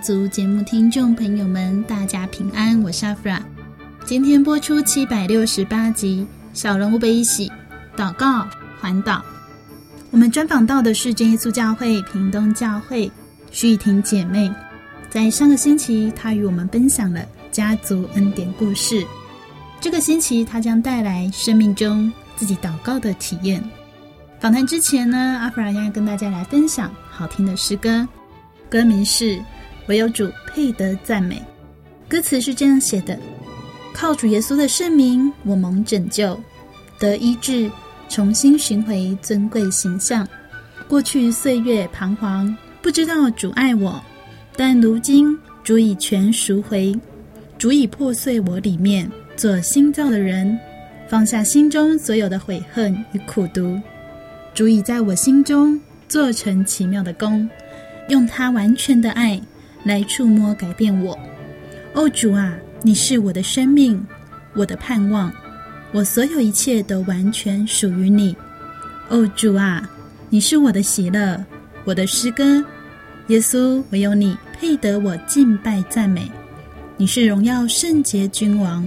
族节目听众朋友们，大家平安，我是阿弗拉。今天播出七百六十八集《小人物悲喜》，祷告环岛。我们专访到的是真耶稣教会屏东教会徐以婷姐妹。在上个星期，她与我们分享了家族恩典故事。这个星期，她将带来生命中自己祷告的体验。访谈之前呢，阿弗拉要跟大家来分享好听的诗歌，歌名是《唯有主配得赞美》。歌词是这样写的：靠主耶稣的圣名，我蒙拯救，得医治，重新寻回尊贵形象。过去岁月彷徨，不知道主爱我，但如今主已全赎回，主已破碎我里面做新造的人，放下心中所有的悔恨与苦毒。主已在我心中做成奇妙的工，用他完全的爱来触摸改变我。哦，主啊，你是我的生命，我的盼望，我所有一切都完全属于你。哦，主啊，你是我的喜乐，我的诗歌。耶稣，唯有你配得我敬拜赞美。你是荣耀圣洁君王，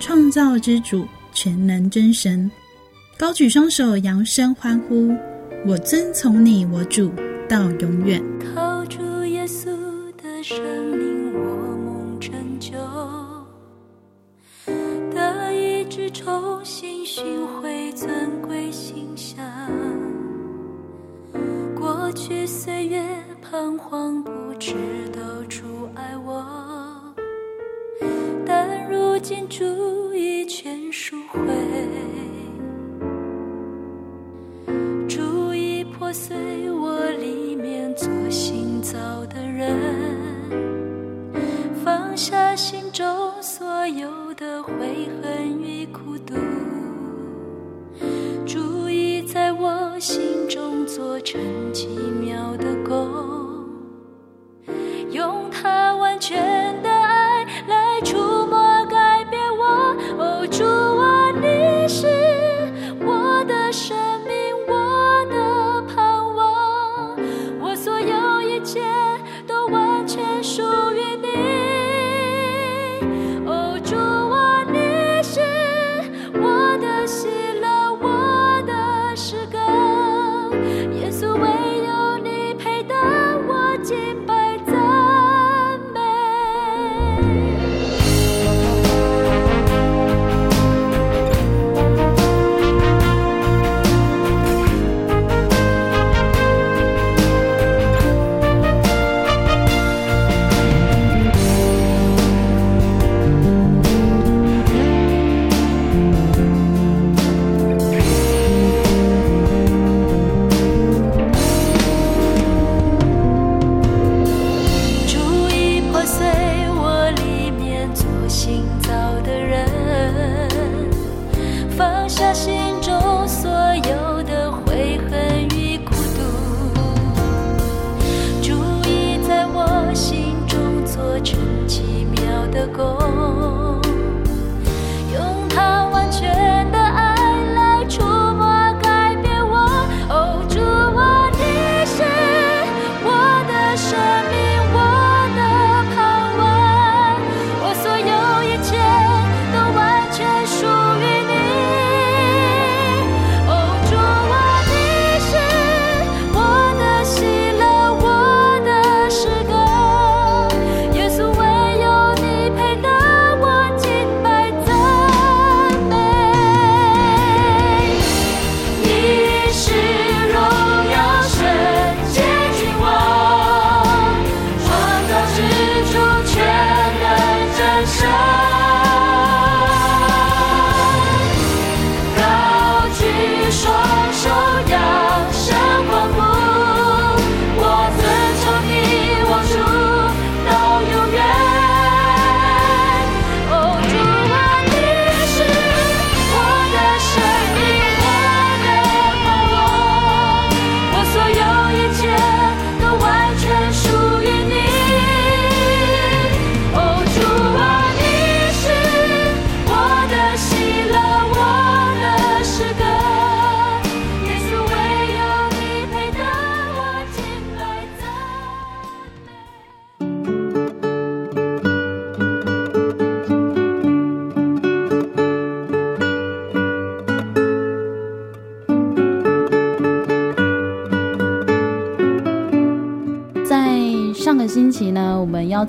创造之主，全能真神。高举双手，扬声欢呼！我遵从你，我主，到永远。生命，我梦拯救，得医治，重新寻回尊贵形象。过去岁月彷徨，不知道主爱我，但如今主已全赎回。破碎我里面做新造的人，放下心中所有的悔恨与苦毒，主意在我心中做成奇妙的工，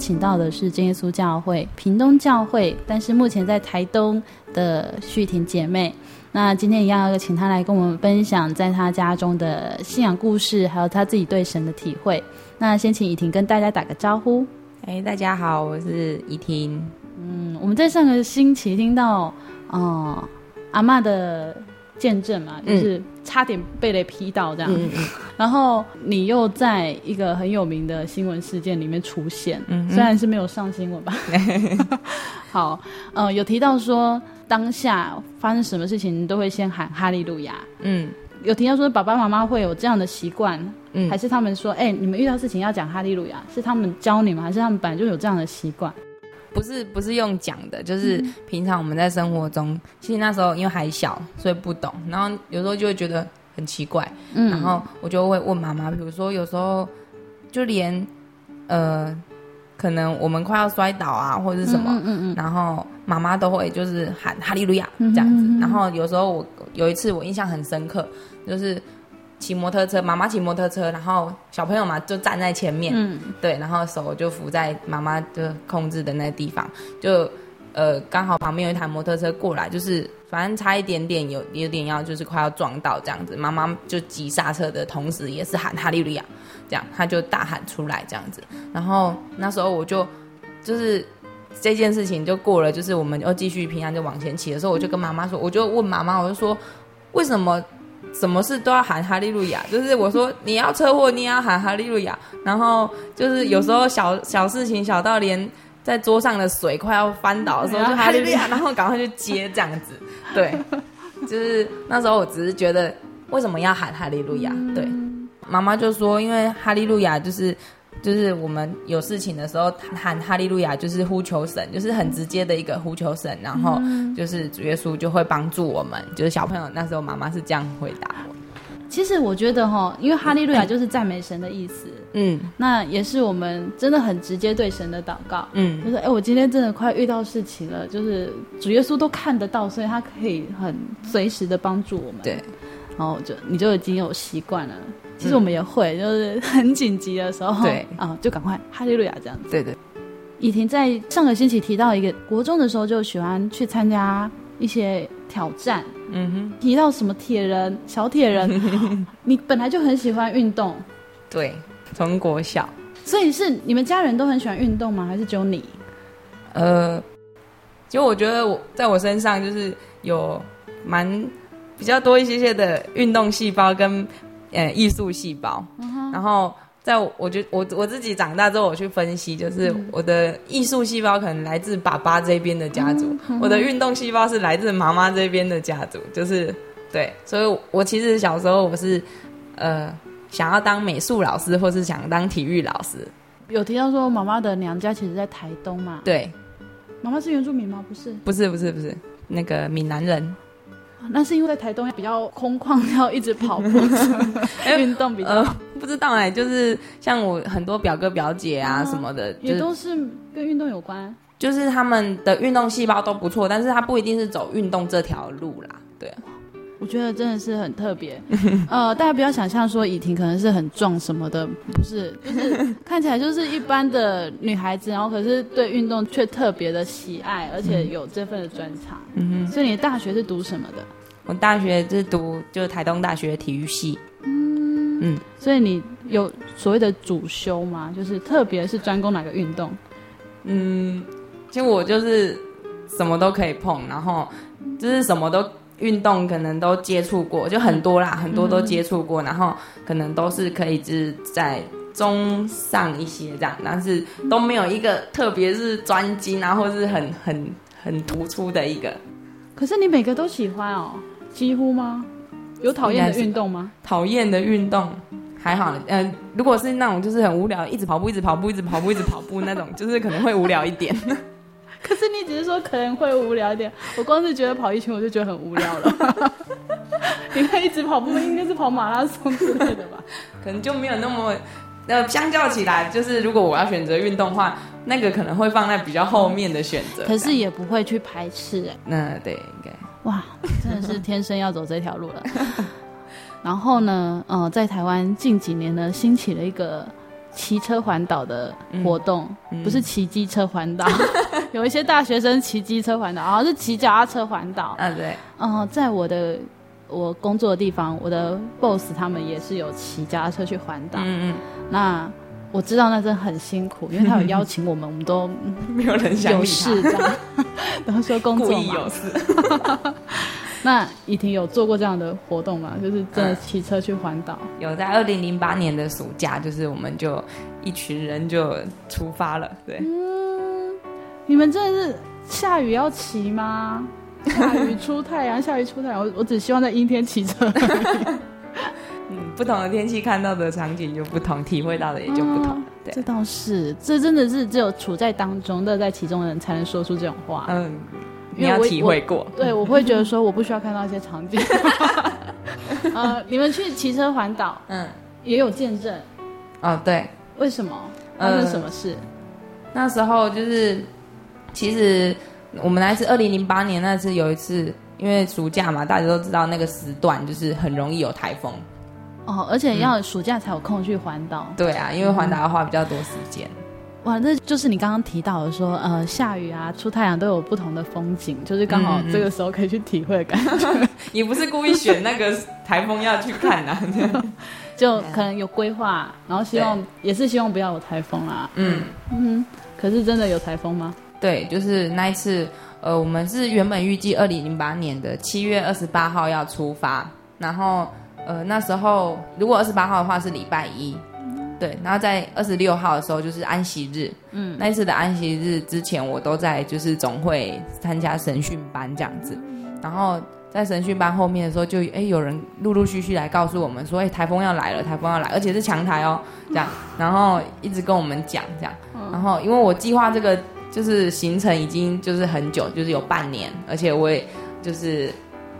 请到的是真耶稣教会屏东教会，但是目前在台东的旭婷姐妹。那今天一样要请她来跟我们分享在她家中的信仰故事，还有她自己对神的体会。那先请怡婷跟大家打个招呼。哎，大家好，我是怡婷。嗯，我们在上个星期听到，哦、阿嬷的见证嘛，就是差点被雷劈到这样。然后你又在一个很有名的新闻事件里面出现，嗯嗯虽然是没有上新闻吧。好，呃，有提到说当下发生什么事情都会先喊哈利路亚。嗯有提到说爸爸妈妈会有这样的习惯，嗯，还是他们说，哎、你们遇到事情要讲哈利路亚，是他们教你们，还是他们本来就有这样的习惯？不是不是用讲的，就是平常我们在生活中，其实那时候因为还小，所以不懂，然后有时候就会觉得很奇怪，嗯，然后我就会问妈妈，比如说有时候就连呃，可能我们快要摔倒啊，或者是什么，嗯嗯嗯然后妈妈都会就是喊哈利路亚嗯。这样子。然后有时候我有一次我印象很深刻，就是骑摩托车，妈妈骑摩托车，然后小朋友嘛就站在前面，嗯对，然后手就扶在妈妈的控制的那地方，就呃刚好旁边有一台摩托车过来，就是反正差一点点有有点要就是快要撞到这样子，妈妈就急刹车的同时也是喊哈利路亚，这样他就大喊出来这样子，然后那时候我就就是这件事情就过了，就是我们又继续平安就往前骑的时候，我就跟妈妈说，我就问妈妈，我就说为什么？什么事都要喊哈利路亚，就是我说你要车祸，你也要喊哈利路亚。然后就是有时候小小事情，小到连在桌上的水快要翻倒的时候，就哈利路亚，然后赶快去接这样子。对，就是那时候我只是觉得为什么要喊哈利路亚？对，妈妈就说，因为哈利路亚就是。就是我们有事情的时候喊哈利路亚，就是呼求神，就是很直接的一个呼求神，然后就是主耶稣就会帮助我们。就是小朋友那时候妈妈是这样回答我。其实我觉得哈，因为哈利路亚就是赞美神的意思，嗯那也是我们真的很直接对神的祷告。嗯就是哎，我今天真的快遇到事情了，就是主耶稣都看得到，所以他可以很随时的帮助我们。对，然后就你就已经有习惯了。其实我们也会，就是很紧急的时候，对啊，就赶快哈利路亚这样子。对对，以婷在上个星期提到一个国中的时候就喜欢去参加一些挑战，嗯哼，提到什么铁人、小铁人，你本来就很喜欢运动，对，从国小，所以是你们家人都很喜欢运动吗？还是只有你？呃，其实我觉得我在我身上就是有蛮比较多一些些的运动细胞跟。呃，艺术细胞，嗯、然后在我，我觉我我自己长大之后，我去分析，就是我的艺术细胞可能来自爸爸这边的家族，嗯、我的运动细胞是来自妈妈这边的家族，就是对，所以我其实小时候我是呃想要当美术老师，或是想当体育老师。有提到说妈妈的娘家其实在台东嘛？对，妈妈是原住民吗？不是，不是，不是，不是，那个闽南人。那是因为在台东比较空旷，要一直跑步，运动比较、呃、不知道哎，就是像我很多表哥表姐啊什么的，也都是跟运动有关。就是他们的运动细胞都不错，但是他不一定是走运动这条路啦。对，我觉得真的是很特别。呃，大家不要想象说以婷可能是很壮什么的，不是，就是 看起来就是一般的女孩子，然后可是对运动却特别的喜爱，而且有这份的专长。嗯哼。所以你大学是读什么的？我大学是读就是台东大学体育系。嗯嗯。所以你有所谓的主修吗？就是特别是专攻哪个运动？嗯。其实我就是什么都可以碰，然后就是什么都运动可能都接触过，就很多啦，很多都接触过，然后可能都是可以就是在中上一些这样，但是都没有一个特别是专精啊，或是很很很突出的一个。可是你每个都喜欢哦？几乎吗？有讨厌的运动吗？讨厌的运动还好，嗯、呃，如果是那种就是很无聊，一直跑步，一直跑步，一直跑步，一直跑步那种，就是可能会无聊一点。可是你只是说可能会无聊一点，我光是觉得跑一圈我就觉得很无聊了。你看一直跑步应该是跑马拉松之类的吧？可能就没有那么，呃，相较起来，就是如果我要选择运动的话，那个可能会放在比较后面的选择。可是也不会去排斥哎。那对，应该。哇，真的是天生要走这条路了。然后呢，呃，在台湾近几年呢，兴起了一个。骑车环岛的活动，不是骑机车环岛。有一些大学生骑机车环岛，好像是骑脚踏车环岛。嗯，对。嗯、呃，在我的我工作的地方，我的 boss 他们也是有骑脚踏车去环岛。嗯嗯。那我知道那真的很辛苦，因为他有邀请我们，我们都 没有人想。有事这样，然后说工作嘛。有事。那以婷有做过这样的活动吗？就是真的骑车去环岛？嗯、有，在二零零八年的暑假，就是我们就一群人就出发了。对，嗯，你们真的是下雨要骑吗？下雨出太阳，下雨出太阳。我我只希望在阴天骑车。嗯，不同的天气看到的场景就不同，体会到的也就不同。嗯、对，这倒是，这真的是只有处在当中、乐在其中的人才能说出这种话。嗯。你要体会过，对，我会觉得说我不需要看到一些场景。呃，你们去骑车环岛，嗯，也有见证。哦，对，为什么？发生什么事？呃，那时候就是，其实我们那次二零零八年那次有一次，因为暑假嘛，大家都知道那个时段就是很容易有台风。哦，而且要暑假才有空去环岛。嗯。对啊，因为环岛要花比较多时间。哇，那就是你刚刚提到的说，呃，下雨啊，出太阳都有不同的风景，就是刚好这个时候可以去体会的感觉。嗯 嗯也不是故意选那个台风要去看啊，就可能有规划，然后希望也是希望不要有台风啦。嗯嗯，可是真的有台风吗？对，就是那一次，呃，我们是原本预计二零零八年的七月二十八号要出发，然后呃那时候如果二十八号的话是礼拜一。对，然后在二十六号的时候就是安息日，嗯，那一次的安息日之前，我都在就是总会参加神训班这样子，然后在神训班后面的时候就，就哎有人陆陆续续来告诉我们说，哎台风要来了，台风要来，而且是强台哦，这样，然后一直跟我们讲这样，然后因为我计划这个就是行程已经就是很久，就是有半年，而且我也就是。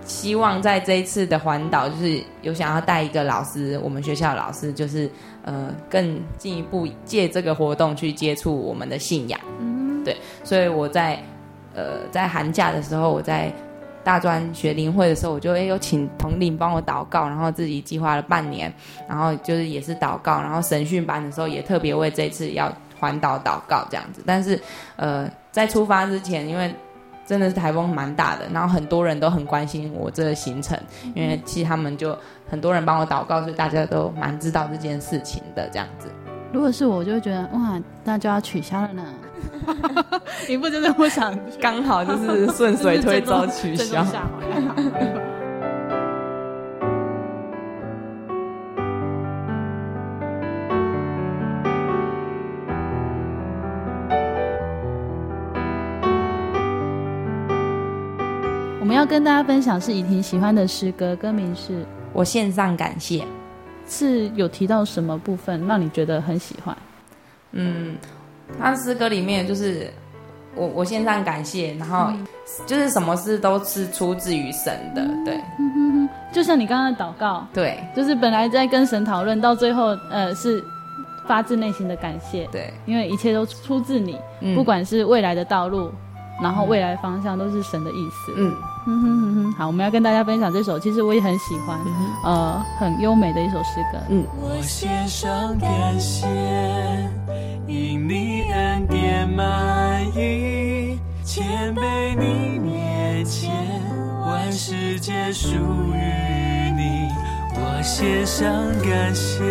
希望在这一次的环岛，就是有想要带一个老师，我们学校的老师，就是呃更进一步借这个活动去接触我们的信仰。嗯，对，所以我在呃在寒假的时候，我在大专学灵会的时候，我就哎有请统领帮我祷告，然后自己计划了半年，然后就是也是祷告，然后神训班的时候也特别为这次要环岛祷告这样子。但是呃在出发之前，因为真的是台风蛮大的，然后很多人都很关心我这个行程，因为其实他们就很多人帮我祷告，所以大家都蛮知道这件事情的这样子。如果是我，就会觉得哇，那就要取消了呢。你不真的不想 刚好就是顺水推舟取消？跟大家分享是以婷喜欢的诗歌，歌名是我献上感谢，是有提到什么部分让你觉得很喜欢？嗯，他诗歌里面就是我我献上感谢，然后就是什么事都是出自于神的，对，就像你刚刚的祷告，对，就是本来在跟神讨论，到最后呃是发自内心的感谢，对，因为一切都出自你，嗯不管是未来的道路，然后未来方向都是神的意思，嗯。哼哼哼哼，好，我们要跟大家分享这首，其实我也很喜欢，呃，很优美的一首诗歌。嗯，我献上感谢，因你恩典满溢，谦卑你面前，万事皆属于你。我献上感谢，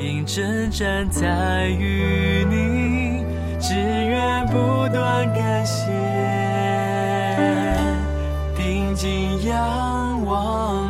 因征战在于你，只愿不断感谢。仰望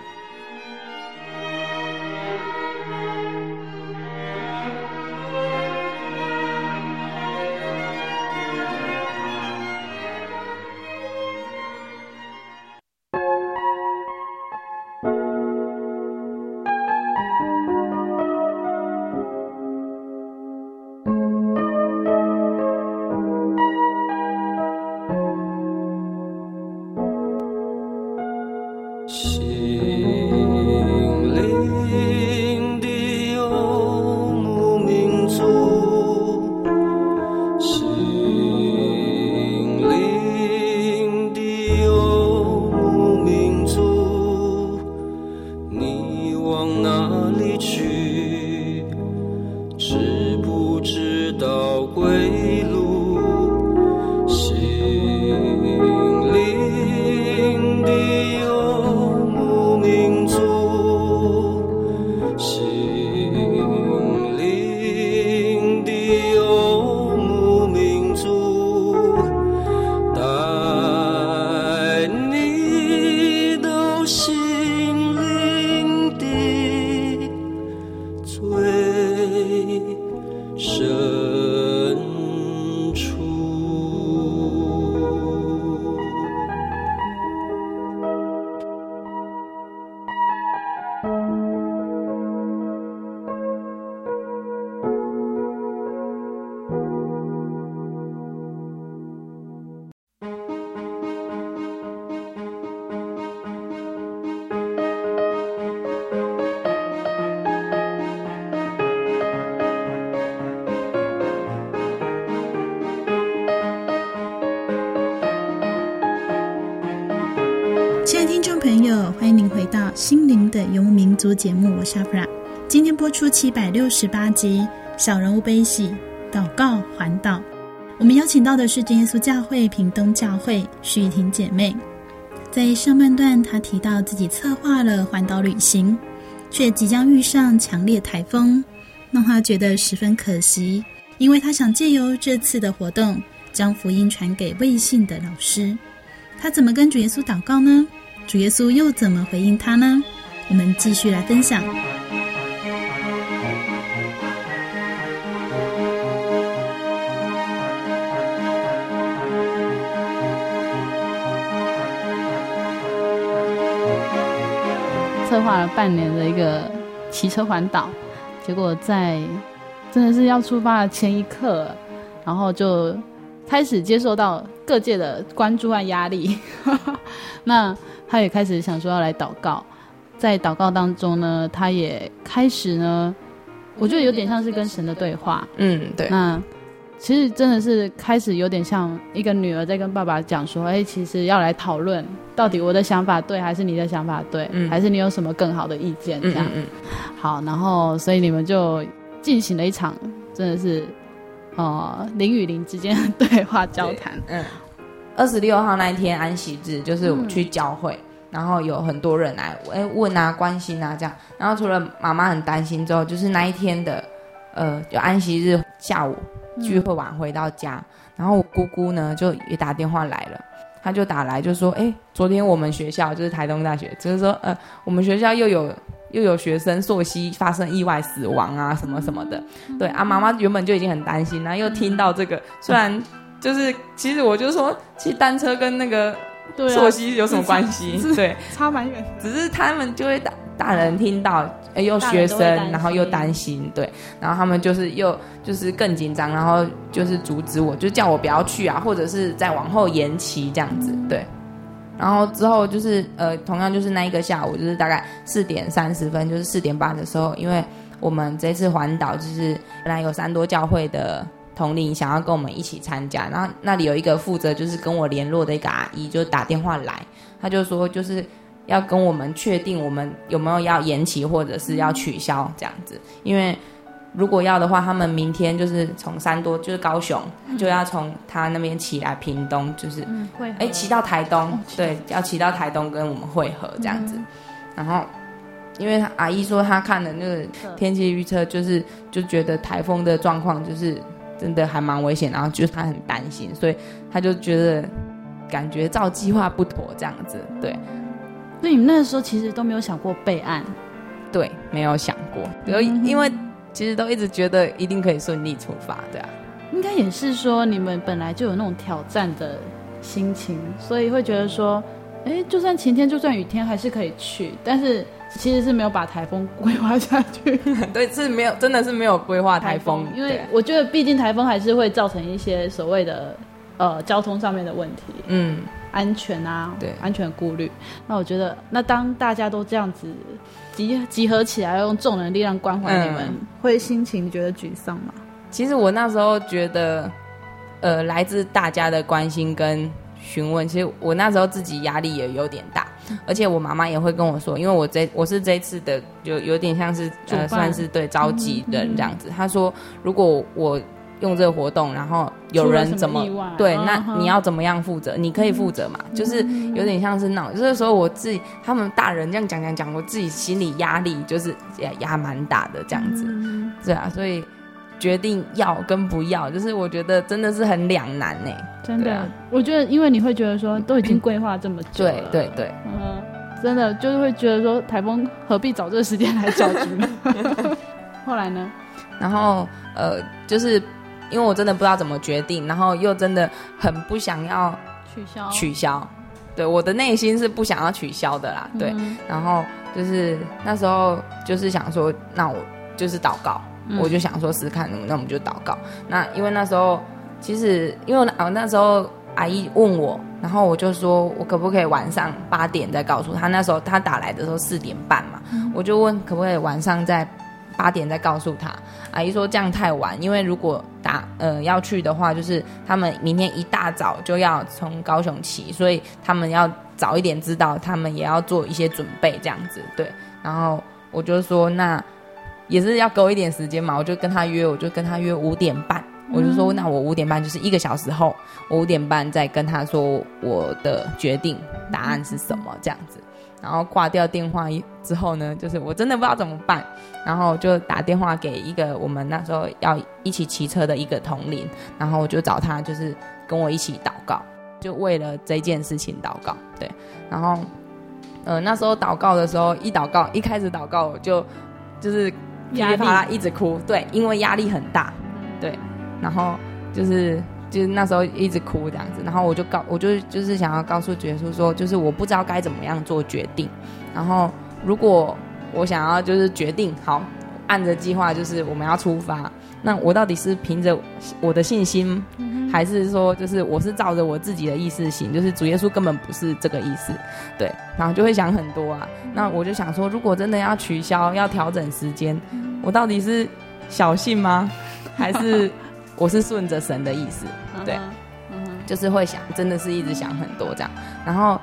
节目，我是阿弗拉。今天播出七百六十八集《小人物悲喜祷告环岛》。我们邀请到的是真耶稣教会屏东教会徐雨婷姐妹。在上半段，她提到自己策划了环岛旅行，却即将遇上强烈台风，让她觉得十分可惜。因为她想借由这次的活动，将福音传给未信的老师。她怎么跟主耶稣祷告呢？主耶稣又怎么回应她呢？我们继续来分享。策划了半年的一个骑车环岛，结果在真的是要出发的前一刻，然后就开始接受到各界的关注和压力。那他也开始想说要来祷告。在祷告当中呢，他也开始呢，我觉得有点像是跟神的对话。嗯，对。那其实真的是开始有点像一个女儿在跟爸爸讲说：“哎，其实要来讨论，到底我的想法对还是你的想法对，嗯、还是你有什么更好的意见？”这样。嗯，嗯，嗯。好，然后所以你们就进行了一场真的是，呃，灵与灵之间的对话交谈。嗯。二十六号那一天安息日，就是我们去教会。嗯然后有很多人来哎问啊关心啊这样，然后除了妈妈很担心之后，就是那一天的，呃，就安息日下午聚会晚回到家，嗯、然后我姑姑呢就也打电话来了，她就打来就说，哎，昨天我们学校就是台东大学，就是说呃我们学校又有又有学生溯溪发生意外死亡啊什么什么的，对啊妈妈原本就已经很担心，然后又听到这个，虽然就是其实我就说骑单车跟那个。对啊，溯溪有什么关系？对，差蛮远。只是他们就会大大人听到，哎，又学生，然后又担心，对，然后他们就是又就是更紧张，然后就是阻止我，就叫我不要去啊，或者是再往后延期这样子，对。然后之后就是呃，同样就是那一个下午，就是大概四点三十分，就是四点半的时候，因为我们这次环岛就是本来有三多教会的。同龄想要跟我们一起参加，然后那里有一个负责就是跟我联络的一个阿姨，就打电话来，他就说就是要跟我们确定我们有没有要延期或者是要取消这样子，因为如果要的话，他们明天就是从三多就是高雄就要从他那边骑来屏东，就是会哎骑到台东，对，要骑到台东跟我们会合这样子，然后因为阿姨说她看了那个天气预测，就是就觉得台风的状况就是。真的还蛮危险，然后就是他很担心，所以他就觉得感觉照计划不妥这样子，对。所以你们那个时候其实都没有想过备案，对，没有想过，因因为其实都一直觉得一定可以顺利出发，对啊。应该也是说你们本来就有那种挑战的心情，所以会觉得说，哎，就算晴天，就算雨天，还是可以去，但是。其实是没有把台风规划下去，对，是没有，真的是没有规划台风，因为我觉得毕竟台风还是会造成一些所谓的呃交通上面的问题。嗯，安全啊，对安全顾虑。那我觉得，那当大家都这样子集集合起来，用众人的力量关怀你们，嗯会心情觉得沮丧吗？其实我那时候觉得，呃，来自大家的关心跟询问，其实我那时候自己压力也有点大，而且我妈妈也会跟我说，因为我这我是这一次的，就有点像是呃，算是对召集人这样子。她说，如果我用这个活动，然后有人怎么对，嗯那你要怎么样负责？你可以负责嘛？就是有点像是那种，就是说我自己他们大人这样讲讲讲，我自己心理压力就是也压蛮大的这样子，对啊，所以。决定要跟不要，就是我觉得真的是很两难呢。真的，啊我觉得，因为你会觉得说，都已经规划这么久了，对对对，嗯，真的就是会觉得说，台风何必找这个时间来搅局呢？后来呢？然后呃，就是因为我真的不知道怎么决定，然后又真的很不想要取消，取消，对，我的内心是不想要取消的啦，对。嗯然后就是那时候就是想说，那我就是祷告。嗯我就想说试试看，那我们就祷告。那因为那时候其实因为那那时候阿姨问我，然后我就说我可不可以晚上八点再告诉他。那时候他打来的时候四点半嘛，嗯我就问可不可以晚上再八点再告诉他。阿姨说这样太晚，因为如果打呃要去的话，就是他们明天一大早就要从高雄起，所以他们要早一点知道，他们也要做一些准备这样子。对，然后我就说那。也是要给我一点时间嘛，我就跟他约，我就跟他约五点半，我就说那我五点半就是一个小时后，我五点半再跟他说我的决定答案是什么？这样子，然后挂掉电话之后呢，就是我真的不知道怎么办，然后就打电话给一个我们那时候要一起骑车的一个同龄，然后我就找他就是跟我一起祷告，就为了这件事情祷告，对，然后呃那时候祷告的时候一祷告一开始祷告我就就是。噼里啪啦一直哭，对，因为压力很大，对，然后就是就是那时候一直哭这样子，然后我就告，我就就是想要告诉觉叔说，就是我不知道该怎么样做决定，然后如果我想要就是决定好，按着计划就是我们要出发，那我到底是凭着我的信心，还是说就是我是照着我自己的意思行？就是主耶稣根本不是这个意思，对，然后就会想很多啊，那我就想说，如果真的要取消，要调整时间。我到底是小信吗？还是我是顺着神的意思？对，就是会想，真的是一直想很多这样。然后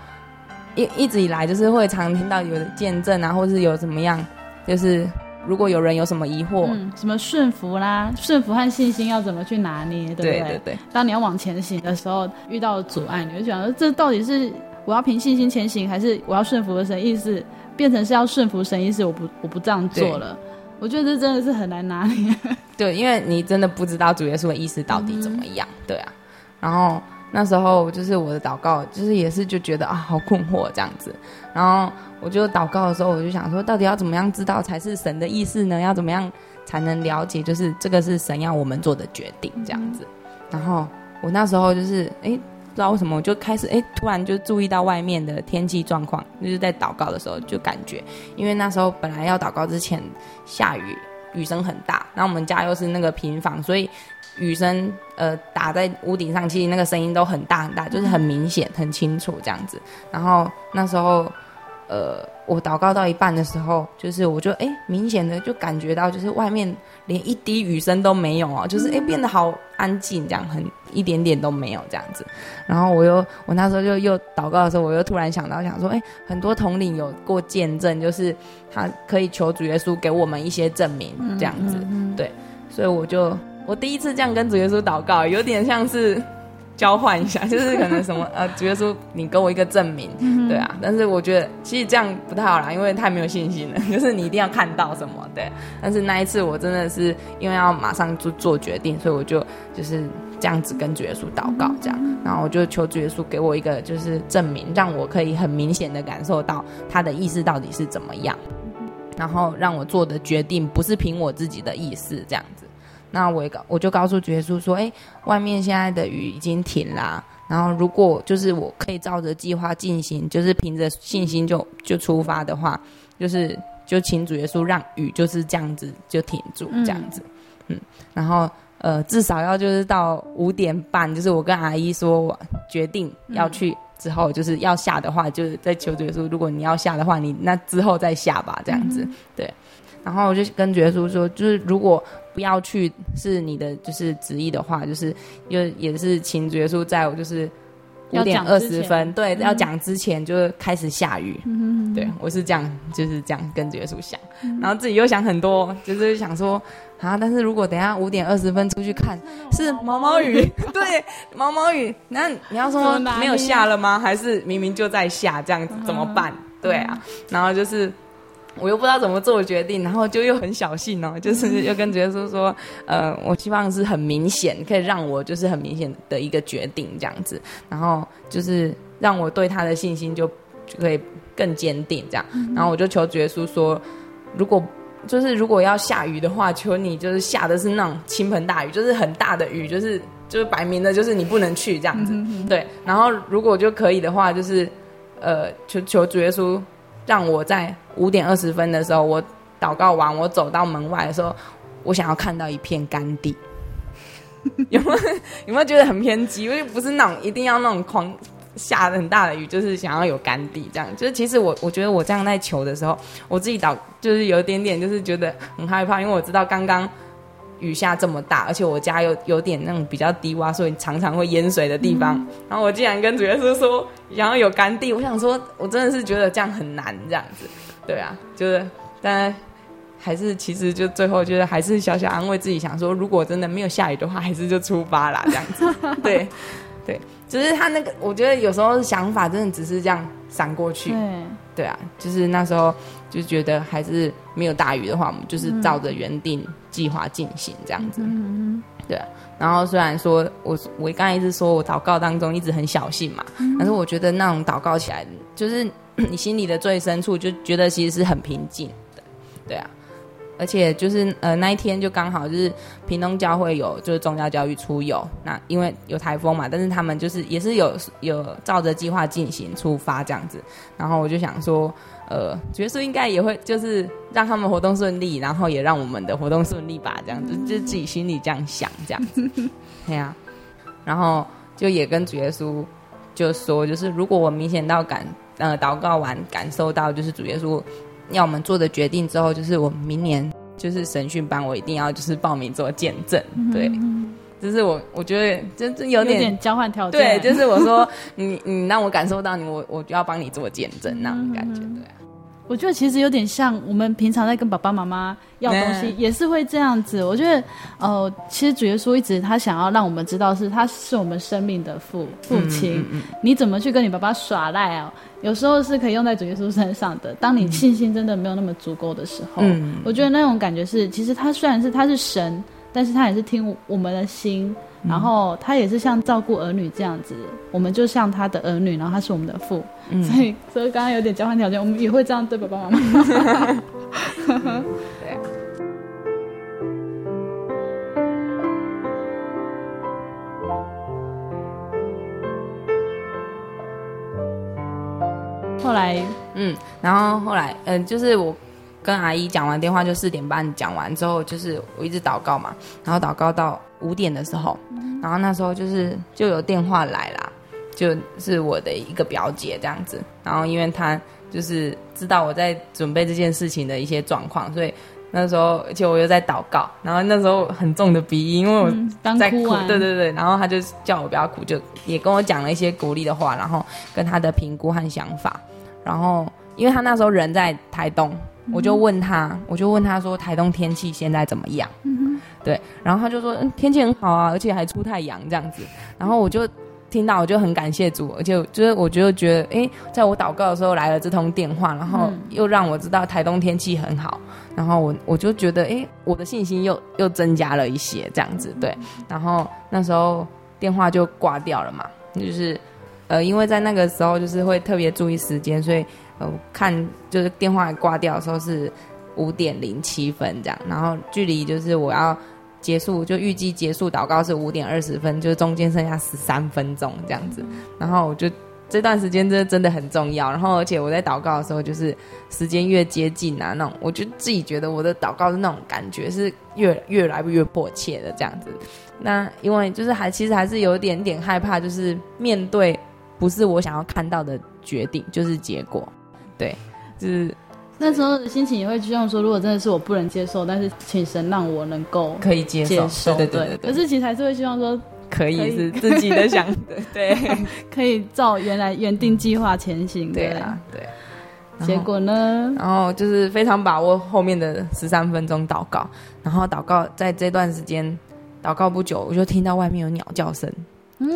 一一直以来就是会常听到有的见证啊，或是有怎么样，就是如果有人有什么疑惑，嗯、什么顺服啦，顺服和信心要怎么去拿捏，对不对？对对对。当你要往前行的时候，遇到阻碍，你会想说，这到底是我要凭信心前行，还是我要顺服的神意思？变成是要顺服神意思，我不我不这样做了。我觉得这真的是很难拿捏，对，因为你真的不知道主耶稣的意思到底怎么样，嗯、对啊。然后那时候就是我的祷告，就是也是就觉得啊，好困惑这样子。然后我就祷告的时候，我就想说，到底要怎么样知道才是神的意思呢？要怎么样才能了解，就是这个是神要我们做的决定这样子。然后我那时候就是哎。不知道为什么，我就开始哎，突然就注意到外面的天气状况，就是在祷告的时候就感觉，因为那时候本来要祷告之前下雨，雨声很大，然后我们家又是那个平房，所以雨声呃打在屋顶上，其实那个声音都很大很大，就是很明显很清楚这样子。然后那时候呃，我祷告到一半的时候，就是我就哎明显的就感觉到，就是外面连一滴雨声都没有哦，就是哎变得好安静，这样很一点点都没有这样子。然后我又，我那时候就又祷告的时候，我又突然想到，想说，哎，很多统领有过见证，就是他可以求主耶稣给我们一些证明，这样子，嗯嗯嗯、对。所以我就，我第一次这样跟主耶稣祷告，有点像是交换一下，就是可能什么，呃，主耶稣，你给我一个证明，对啊。但是我觉得其实这样不太好啦，因为太没有信心了，就是你一定要看到什么，对。但是那一次我真的是因为要马上就做决定，所以我就就是。这样子跟主耶稣祷告，这样，然后我就求主耶稣给我一个就是证明，让我可以很明显的感受到他的意思到底是怎么样，然后让我做的决定不是凭我自己的意思这样子。那我也告，我就告诉主耶稣说，哎，外面现在的雨已经停啦，然后如果就是我可以照着计划进行，就是凭着信心就就出发的话，就是就请主耶稣让雨就是这样子就停住这样子，嗯，嗯，然后。呃，至少要就是到五点半，就是我跟阿姨说，我决定要去之后就是要下的话，就是在求主耶稣，如果你要下的话，你那之后再下吧，这样子。嗯、对。然后我就跟主耶稣说，就是如果不要去是你的就是旨意的话，就是又也是请觉叔在我就是。五点二十分，对，嗯、要讲之前就开始下雨。嗯、对，我是这样，就是这样跟觉叔想，嗯、然后自己又想很多，就是想说啊，但是如果等下五点二十分出去看是毛毛雨，对，毛毛雨，那你要说没有下了吗？还是明明就在下，这样子怎么办？嗯、对啊，然后就是。我又不知道怎么做决定，然后就又很小心哦，就是又跟耶稣说，呃，我希望是很明显，可以让我就是很明显的一个决定这样子，然后就是让我对他的信心就就可以更坚定这样，然后我就求耶稣说，如果就是如果要下雨的话，求你就是下的是那种倾盆大雨，就是很大的雨，就是就是摆明的就是你不能去这样子，对，然后如果就可以的话，就是呃，求求主耶稣。让我在五点二十分的时候，我祷告完，我走到门外的时候，我想要看到一片干地。有没有有没有觉得很偏激？因为不是那种一定要那种狂下很大的雨，就是想要有干地这样。就是其实我我觉得我这样在求的时候，我自己祷就是有一点点就是觉得很害怕，因为我知道刚刚雨下这么大，而且我家有有点那种比较低洼，所以常常会淹水的地方。嗯、然后我竟然跟主耶稣说想要有干地，我想说，我真的是觉得这样很难，这样子，对啊，就是，但还是其实就最后就是还是小小安慰自己，想说如果真的没有下雨的话，还是就出发啦，这样子，对，对，只、就是他那个，我觉得有时候想法真的只是这样闪过去，对，对啊，就是那时候就觉得还是没有大雨的话，我们就是照着原定。嗯计划进行这样子，嗯、对、啊。然后虽然说我我刚才一直说我祷告当中一直很小心嘛，嗯、但是我觉得那种祷告起来，就是你心里的最深处就觉得其实是很平静的，对啊。而且就是呃那一天就刚好就是屏东教会有就是宗教教育出游，那因为有台风嘛，但是他们就是也是有有照着计划进行出发这样子，然后我就想说。呃，耶稣应该也会就是让他们活动顺利，然后也让我们的活动顺利吧，这样子，就自己心里这样想，这样子，对啊。然后就也跟主耶稣就说，就是如果我明显到感呃祷告完感受到，就是主耶稣要我们做的决定之后，就是我们明年就是审讯班，我一定要就是报名做见证，对，就是我我觉得这这有点，有点交换条件，对，就是我说 你你让我感受到你，我我就要帮你做见证那种感觉，对啊。我觉得其实有点像我们平常在跟爸爸妈妈要东西，也是会这样子。我觉得，呃，其实主耶稣一直他想要让我们知道是他是我们生命的父父亲。嗯嗯嗯、你怎么去跟你爸爸耍赖哦？有时候是可以用在主耶稣身上的。当你信心真的没有那么足够的时候，嗯、我觉得那种感觉是，其实他虽然是他是神，但是他也是听我们的心。然后他也是像照顾儿女这样子，我们就像他的儿女，然后他是我们的父，嗯、所以所以刚刚有点交换条件，我们也会这样对爸爸妈妈。对。后来，嗯，然后后来，嗯，就是我跟阿姨讲完电话，就四点半讲完之后，就是我一直祷告嘛，然后祷告到。五点的时候，然后那时候就是就有电话来啦，就是我的一个表姐这样子，然后因为她就是知道我在准备这件事情的一些状况，所以那时候而且我又在祷告，然后那时候很重的鼻音，因为我在哭，嗯、对对对，然后她就叫我不要哭，就也跟我讲了一些鼓励的话，然后跟他的评估和想法，然后因为他那时候人在台东，我就问他，我就问他说台东天气现在怎么样？对，然后他就说，嗯，天气很好啊，而且还出太阳这样子。然后我就听到，我就很感谢主，而且就是我就觉得，哎，在我祷告的时候来了这通电话，然后又让我知道台东天气很好，然后我我就觉得，哎，我的信心又又增加了一些这样子。对，然后那时候电话就挂掉了嘛，就是呃，因为在那个时候就是会特别注意时间，所以呃，看就是电话挂掉的时候是。五点零七分这样，然后距离就是我要结束，就预计结束祷告是五点二十分，就中间剩下十三分钟这样子。然后我就这段时间真的真的很重要。然后而且我在祷告的时候，就是时间越接近啊，那种我就自己觉得我的祷告的那种感觉是越越来越迫切的这样子。那因为就是还其实还是有一点点害怕，就是面对不是我想要看到的决定，就是结果，对，就是那时候的心情也会希望说，如果真的是我不能接受，但是请神让我能够可以接受，对对对，对，对。可是其实还是会希望说，可以是自己的想 的，对，可以照原来原定计划前行，对啊，对。结果呢？然后就是非常把握后面的十三分钟祷告，然后祷告在这段时间祷告不久，我就听到外面有鸟叫声。嗯，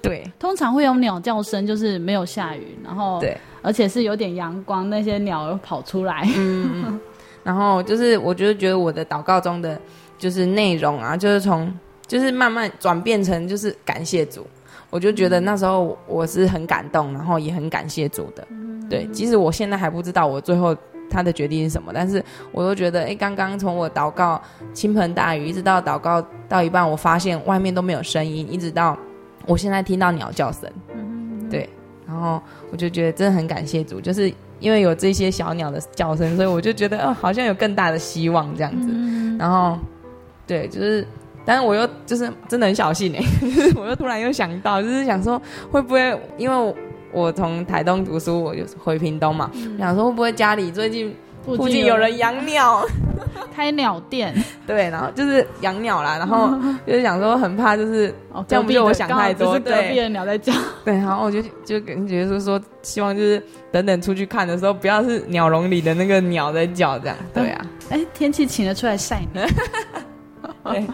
对，通常会有鸟叫声，就是没有下雨，然后对，而且是有点阳光，那些鸟儿跑出来。嗯，然后就是我就是觉得我的祷告中的就是内容啊，就是从就是慢慢转变成就是感谢主，我就觉得那时候我是很感动，然后也很感谢主的。对，即使我现在还不知道我最后他的决定是什么，但是我都觉得，哎，刚刚从我祷告倾盆大雨，一直到祷告到一半，我发现外面都没有声音，一直到我现在听到鸟叫声，对，然后我就觉得真的很感谢主，就是因为有这些小鸟的叫声，所以我就觉得，哦，好像有更大的希望这样子，然后，对，就是，但是我又就是真的很小心哎，我又突然又想到，就是想说会不会因为。我从台东读书，我就回屏东嘛，嗯、想说会不会家里最近附近有人养鸟，开鸟店，对，然后就是养鸟啦，然后 就是想说很怕，就是这样不就我想太多，对，隔壁的鸟在叫，对，然后我就就感觉说说，希望就是等等出去看的时候，不要是鸟笼里的那个鸟在叫这样，对啊，哎、欸，天气晴了出来晒呢，对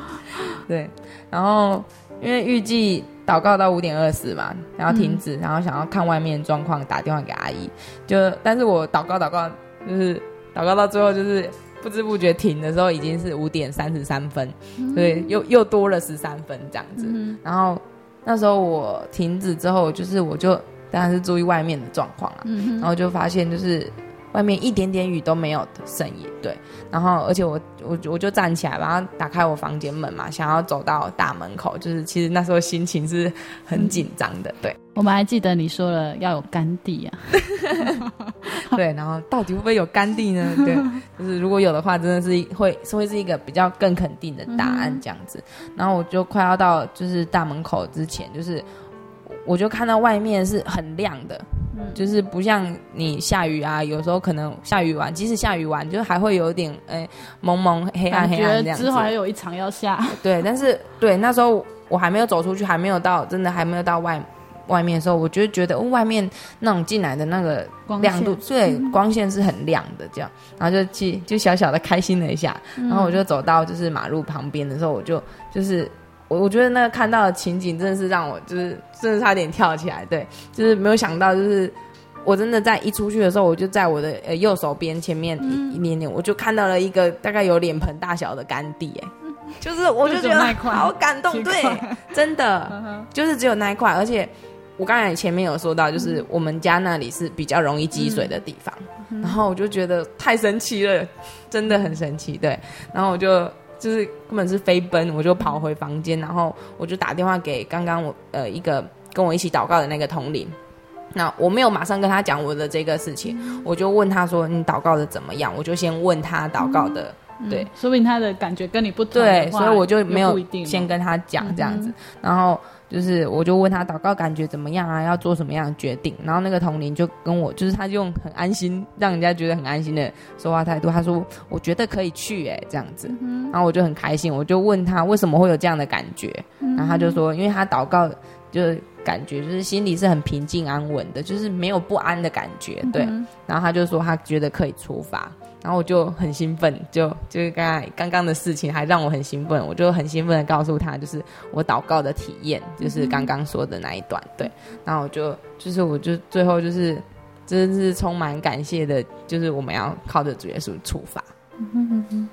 对，然后因为预计。祷告到五点二十嘛，然后停止，嗯、然后想要看外面状况，打电话给阿姨。就，但是我祷告祷告，就是祷告到最后，就是不知不觉停的时候，已经是五点三十三分，嗯、所以又又多了十三分这样子。嗯、然后那时候我停止之后，就是我就当然是注意外面的状况啊，嗯、然后就发现就是。外面一点点雨都没有的声音，对，然后而且我我我就站起来，然后打开我房间门嘛，想要走到大门口，就是其实那时候心情是很紧张的，对。我们还记得你说了要有甘地啊，对，然后到底会不会有甘地呢？对，就是如果有的话，真的是会是会是一个比较更肯定的答案这样子。然后我就快要到就是大门口之前，就是我就看到外面是很亮的。就是不像你下雨啊，有时候可能下雨完，即使下雨完，就还会有点哎、欸、蒙蒙黑暗黑暗这样子。之后还有一场要下。对，但是对那时候我还没有走出去，还没有到真的还没有到外外面的时候，我就觉得、哦、外面那种进来的那个亮度，对，光线是很亮的这样，然后就去就小小的开心了一下，然后我就走到就是马路旁边的时候，我就就是。我我觉得那个看到的情景真的是让我就是真的差点跳起来，对，就是没有想到，就是我真的在一出去的时候，我就在我的呃右手边前面一点点，嗯、我就看到了一个大概有脸盆大小的干地，哎，就是我就觉得好感动，对，真的就是只有那一块，而且我刚才前面有说到，就是我们家那里是比较容易积水的地方，嗯、然后我就觉得太神奇了，真的很神奇，对，然后我就。就是根本是飞奔，我就跑回房间，然后我就打电话给刚刚我呃一个跟我一起祷告的那个同龄。那我没有马上跟他讲我的这个事情，嗯、我就问他说：“你祷告的怎么样？”我就先问他祷告的，嗯、对，说明他的感觉跟你不同。对，所以我就没有先跟他讲这样子，嗯、然后。就是，我就问他祷告感觉怎么样啊？要做什么样的决定？然后那个同龄就跟我，就是他就用很安心，让人家觉得很安心的说话态度。他说：“我觉得可以去，哎，这样子。”然后我就很开心，我就问他为什么会有这样的感觉？然后他就说：“因为他祷告，就是感觉就是心里是很平静安稳的，就是没有不安的感觉。”对。然后他就说他觉得可以出发。然后我就很兴奋，就就是刚刚刚刚的事情还让我很兴奋，我就很兴奋的告诉他，就是我祷告的体验，就是刚刚说的那一段，对。然后我就就是我就最后就是真的是充满感谢的，就是我们要靠着主耶稣出发。嗯哼哼。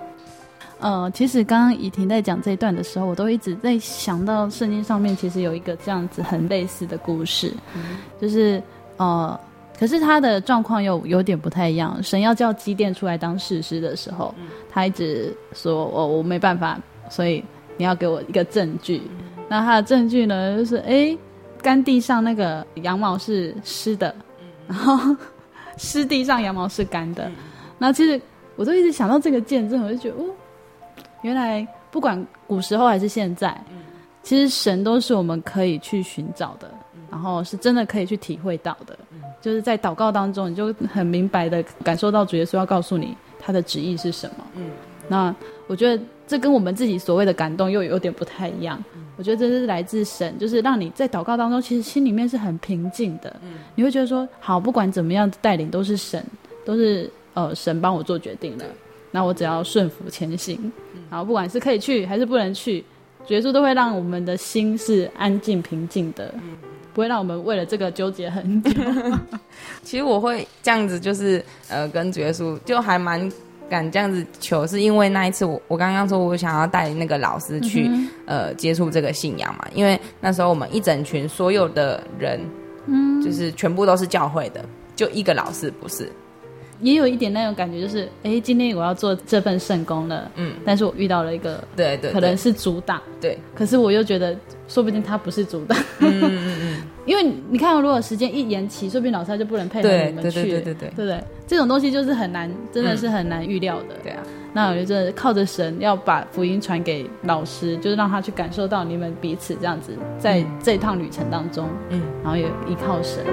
呃，其实刚刚怡婷在讲这一段的时候，我都一直在想到圣经上面其实有一个这样子很类似的故事，嗯、就是呃。可是他的状况又有点不太一样。神要叫基甸出来当士师的时候，嗯、他一直说：“我我没办法，所以你要给我一个证据。嗯”那他的证据呢，就是哎，干地上那个羊毛是湿的，嗯、然后湿地上羊毛是干的。那、嗯、其实我都一直想到这个见证，我就觉得哦，原来不管古时候还是现在，其实神都是我们可以去寻找的，然后是真的可以去体会到的。就是在祷告当中，你就很明白的感受到主耶稣要告诉你他的旨意是什么。那我觉得这跟我们自己所谓的感动又有点不太一样。我觉得这是来自神，就是让你在祷告当中，其实心里面是很平静的。你会觉得说，好，不管怎么样带领，都是神，都是呃神帮我做决定的。那我只要顺服前行，然后不管是可以去还是不能去，主耶稣都会让我们的心是安静平静的。不会让我们为了这个纠结很久。其实我会这样子，就是呃，跟主耶稣就还蛮敢这样子求，是因为那一次我我刚刚说我想要带那个老师去、嗯、呃接触这个信仰嘛，因为那时候我们一整群所有的人，嗯，就是全部都是教会的，就一个老师不是。也有一点那种感觉，就是哎，今天我要做这份圣功了，嗯，但是我遇到了一个，对对，可能是阻挡，对，可是我又觉得，说不定他不是阻挡，嗯嗯嗯，因为你看，如果时间一延期，说不定老师他就不能配合你们去，对对对对对，对。不对？这种东西就是很难，真的是很难预料的，对啊。那我觉得靠着神要把福音传给老师，就是让他去感受到你们彼此这样子，在这趟旅程当中，嗯，然后也依靠神。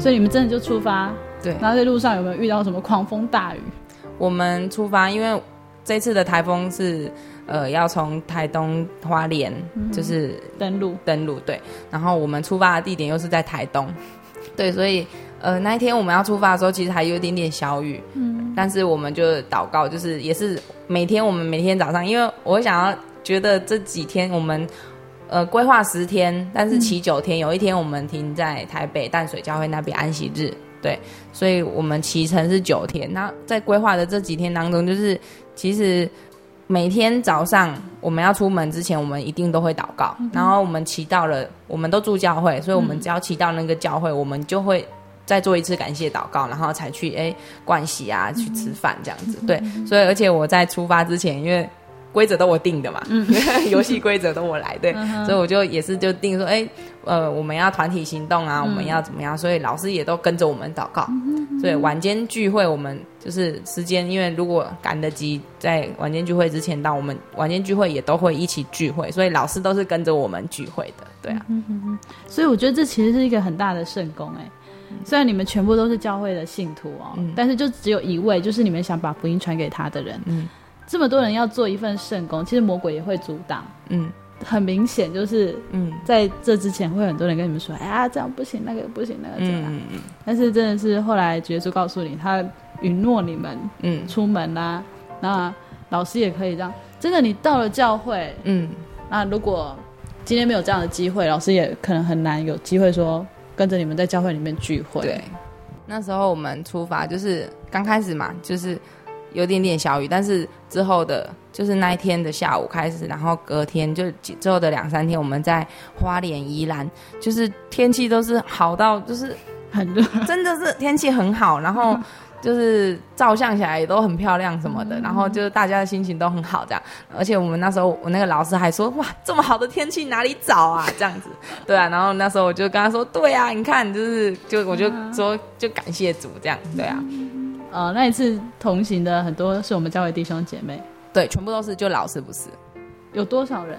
所以你们真的就出发，对。然后在路上有没有遇到什么狂风大雨？我们出发，因为这次的台风是呃要从台东花莲，就是登陆登陆，对。然后我们出发的地点又是在台东，对。所以呃那一天我们要出发的时候，其实还有一点点小雨，嗯。但是我们就祷告，就是也是每天我们每天早上，因为我想要觉得这几天我们。呃，规划十天，但是骑九天，嗯，有一天我们停在台北淡水教会那边安息日，对，所以我们骑程是九天。那在规划的这几天当中，就是其实每天早上我们要出门之前，我们一定都会祷告，嗯，然后我们骑到了，我们都住教会，所以我们只要骑到那个教会，嗯，我们就会再做一次感谢祷告，然后才去哎盥洗啊，去吃饭这样子，嗯，对，所以而且我在出发之前，因为规则都我定的嘛，嗯，游戏规则都我来，对，嗯，所以我就也是就定说，哎，呃，我们要团体行动啊，嗯，我们要怎么样？所以老师也都跟着我们祷告。嗯，所以晚间聚会，我们就是时间，因为如果赶得及在晚间聚会之前到，我们晚间聚会也都会一起聚会，所以老师都是跟着我们聚会的，对啊。所以我觉得这其实是一个很大的圣工，哎，虽然你们全部都是教会的信徒哦，嗯，但是就只有一位，就是你们想把福音传给他的人，嗯。这么多人要做一份圣功，其实魔鬼也会阻挡。嗯，很明显就是，嗯，在这之前会有很多人跟你们说，哎呀，这样不行，那个不行，那个怎样？嗯嗯。但是真的是后来耶稣告诉你，他允诺你们，嗯，出门啦、啊，那老师也可以这样。真的，你到了教会，嗯，那如果今天没有这样的机会，老师也可能很难有机会说跟着你们在教会里面聚会。对，那时候我们出发就是刚开始嘛，就是。有点点小雨，但是之后的，就是那一天的下午开始，然后隔天就之后的两三天，我们在花莲宜兰，就是天气都是好到就是很热，真的是天气很好，然后就是照相起来也都很漂亮什么的，然后就是大家的心情都很好这样，而且我们那时候我那个老师还说哇，这么好的天气哪里找啊这样子，对啊，然后那时候我就跟他说对啊，你看就是就我就说就感谢主这样，对啊。呃，那一次同行的很多是我们教会弟兄姐妹，对，全部都是，就老师不是。有多少人？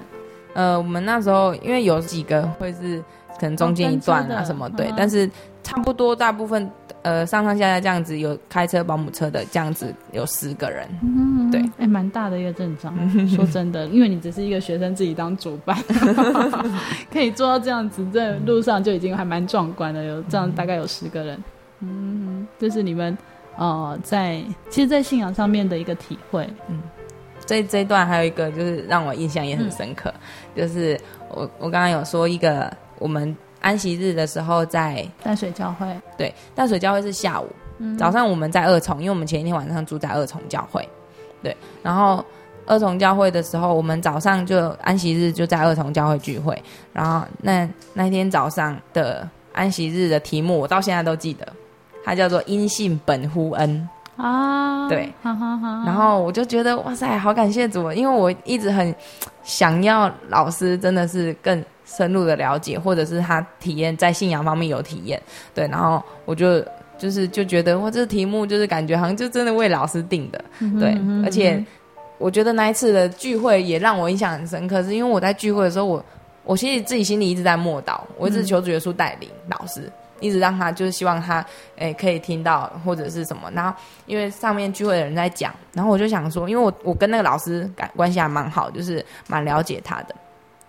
呃，我们那时候因为有几个会是可能中间一段啊什么，哦、对、嗯，但是差不多大部分呃上上下下这样子有开车保姆车的这样子有十个人，嗯，对，哎、欸，蛮大的一个阵仗。说真的，因为你只是一个学生自己当主办，可以做到这样子，在路上就已经还蛮壮观的，有这样大概有十个人，嗯，这、就是你们。哦、呃，在其实，在信仰上面的一个体会，嗯，这这一段还有一个就是让我印象也很深刻，嗯、就是我我刚刚有说一个我们安息日的时候在淡水教会，对，淡水教会是下午，嗯，早上我们在二重，因为我们前一天晚上住在二重教会，对，然后二重教会的时候，我们早上就安息日就在二重教会聚会，然后那那天早上的安息日的题目我到现在都记得。它叫做因信本乎恩，啊，对。然后我就觉得哇塞，好感谢主，因为我一直很想要老师真的是更深入的了解，或者是他体验在信仰方面有体验，对，然后我就就是就觉得哇，这题目就是感觉好像就真的为老师定的，嗯对，嗯而且我觉得那一次的聚会也让我印象很深刻，是因为我在聚会的时候，我我其实自己心里一直在默祷，我一直求主耶稣带领老师。一直让他就是希望他诶、可以听到或者是什么，然后因为上面聚会的人在讲，然后我就想说，因为我我跟那个老师感关系还蛮好，就是蛮了解他的。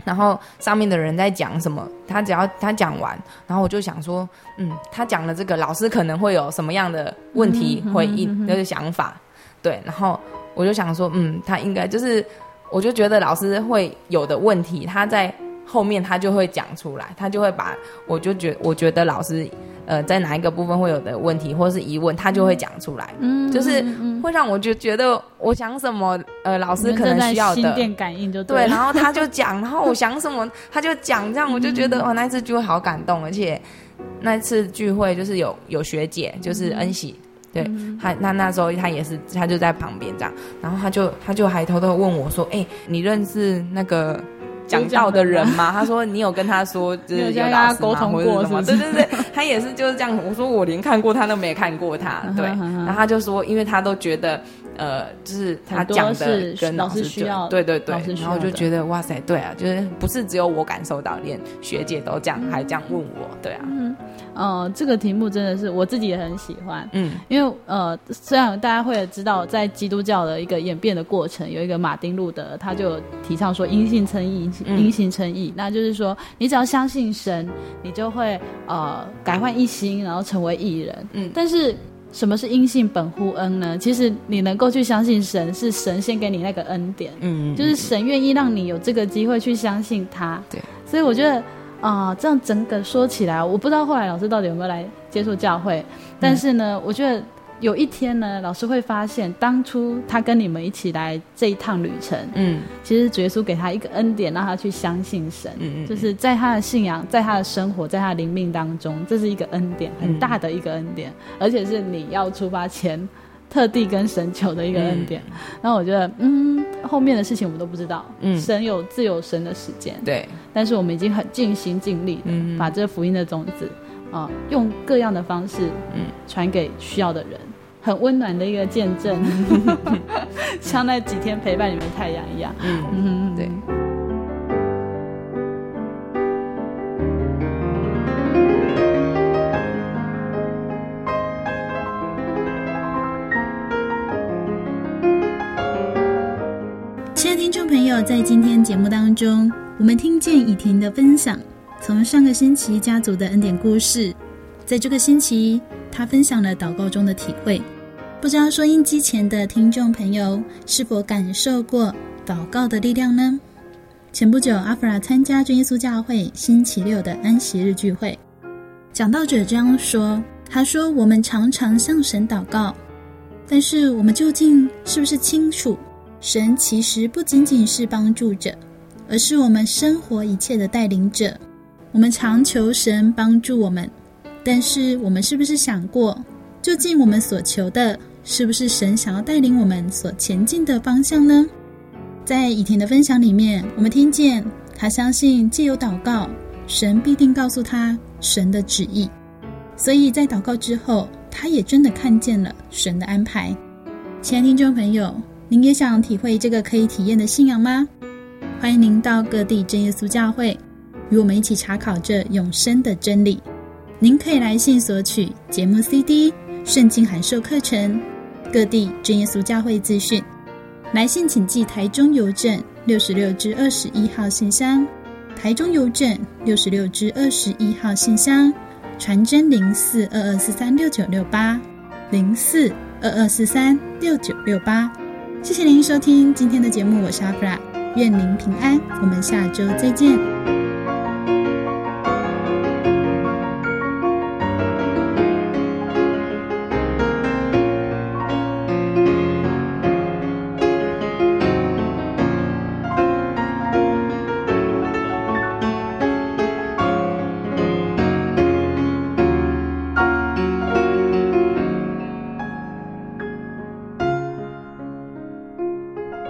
然后上面的人在讲什么，他只要他讲完，然后我就想说，嗯，他讲了这个老师可能会有什么样的问题回应，就是想法，对。然后我就想说，嗯，他应该就是，我就觉得老师会有的问题，他在。后面他就会讲出来，他就会把我就觉我觉得老师呃在哪一个部分会有的问题或是疑问，他就会讲出来，嗯，就是会让我就觉得我想什么呃老师可能需要的心电感应就对，对，然后他就讲，然后我想什么他就讲，这样我就觉得哇、那次聚会好感动，而且那次聚会就是有有学姐就是恩喜，对，嗯、他那那时候他也是他就在旁边这样，然后他就他就还偷偷问我说，哎、欸，你认识那个？讲道的人吗？他说你有跟他说，就是有跟他沟通过什么？对对对，他也是就是这样。我说我连看过他都没看过他，对。然后他就说，因为他都觉得，呃，就是他讲的跟老师需要，对对对。然后我就觉得哇塞，对啊，就是不是只有我感受到，连学姐都这样，还这样问我，对啊。嗯呃，这个题目真的是我自己也很喜欢，嗯，因为呃，虽然大家会知道，在基督教的一个演变的过程，有一个马丁路德，他就提倡说因信称义，因信称义，那就是说，你只要相信神，你就会呃改换一心，然后成为义人，嗯，但是什么是因信本乎恩呢？其实你能够去相信神，是神先给你那个恩典，嗯，就是神愿意让你有这个机会去相信他，对，所以我觉得。啊、呃，这样整个说起来，我不知道后来老师到底有没有来接触教会，但是呢，嗯、我觉得有一天呢，老师会发现，当初他跟你们一起来这一趟旅程，嗯，其实主耶稣给他一个恩典，让他去相信神，嗯，就是在他的信仰，在他的生活，在他的灵命当中，这是一个恩典，很大的一个恩典，嗯、而且是你要出发前。特地跟神求的一个恩典，嗯、然后我觉得，嗯，后面的事情我们都不知道，嗯，神有自有神的时间，对，但是我们已经很尽心尽力的把这福音的种子，啊、用各样的方式，嗯，传给需要的人，很温暖的一个见证，像那几天陪伴你们太阳一样，嗯嗯，对。朋友，在今天节目当中，我们听见以婷的分享，从上个星期家族的恩典故事，在这个星期，他分享了祷告中的体会。不知道收音机前的听众朋友是否感受过祷告的力量呢？前不久，阿弗拉参加真耶稣教会星期六的安息日聚会，讲道者这样说：“他说，我们常常向神祷告，但是我们究竟是不是清楚？”神其实不仅仅是帮助者，而是我们生活一切的带领者。我们常求神帮助我们，但是我们是不是想过，究竟我们所求的，是不是神想要带领我们所前进的方向呢？在以婷的分享里面，我们听见他相信，借由祷告，神必定告诉他神的旨意。所以在祷告之后，他也真的看见了神的安排。亲爱的听众朋友。您也想体会这个可以体验的信仰吗？欢迎您到各地真耶稣教会，与我们一起查考这永生的真理。您可以来信索取节目 CD、圣经函授课程、各地真耶稣教会资讯。来信请寄台中邮政六十六至二十一号信箱，台中邮政六十六至二十一号信箱，传真零四二二四三六九六八零四二二四三六九六八。谢谢您收听今天的节目，我是阿弗拉，愿您平安，我们下周再见。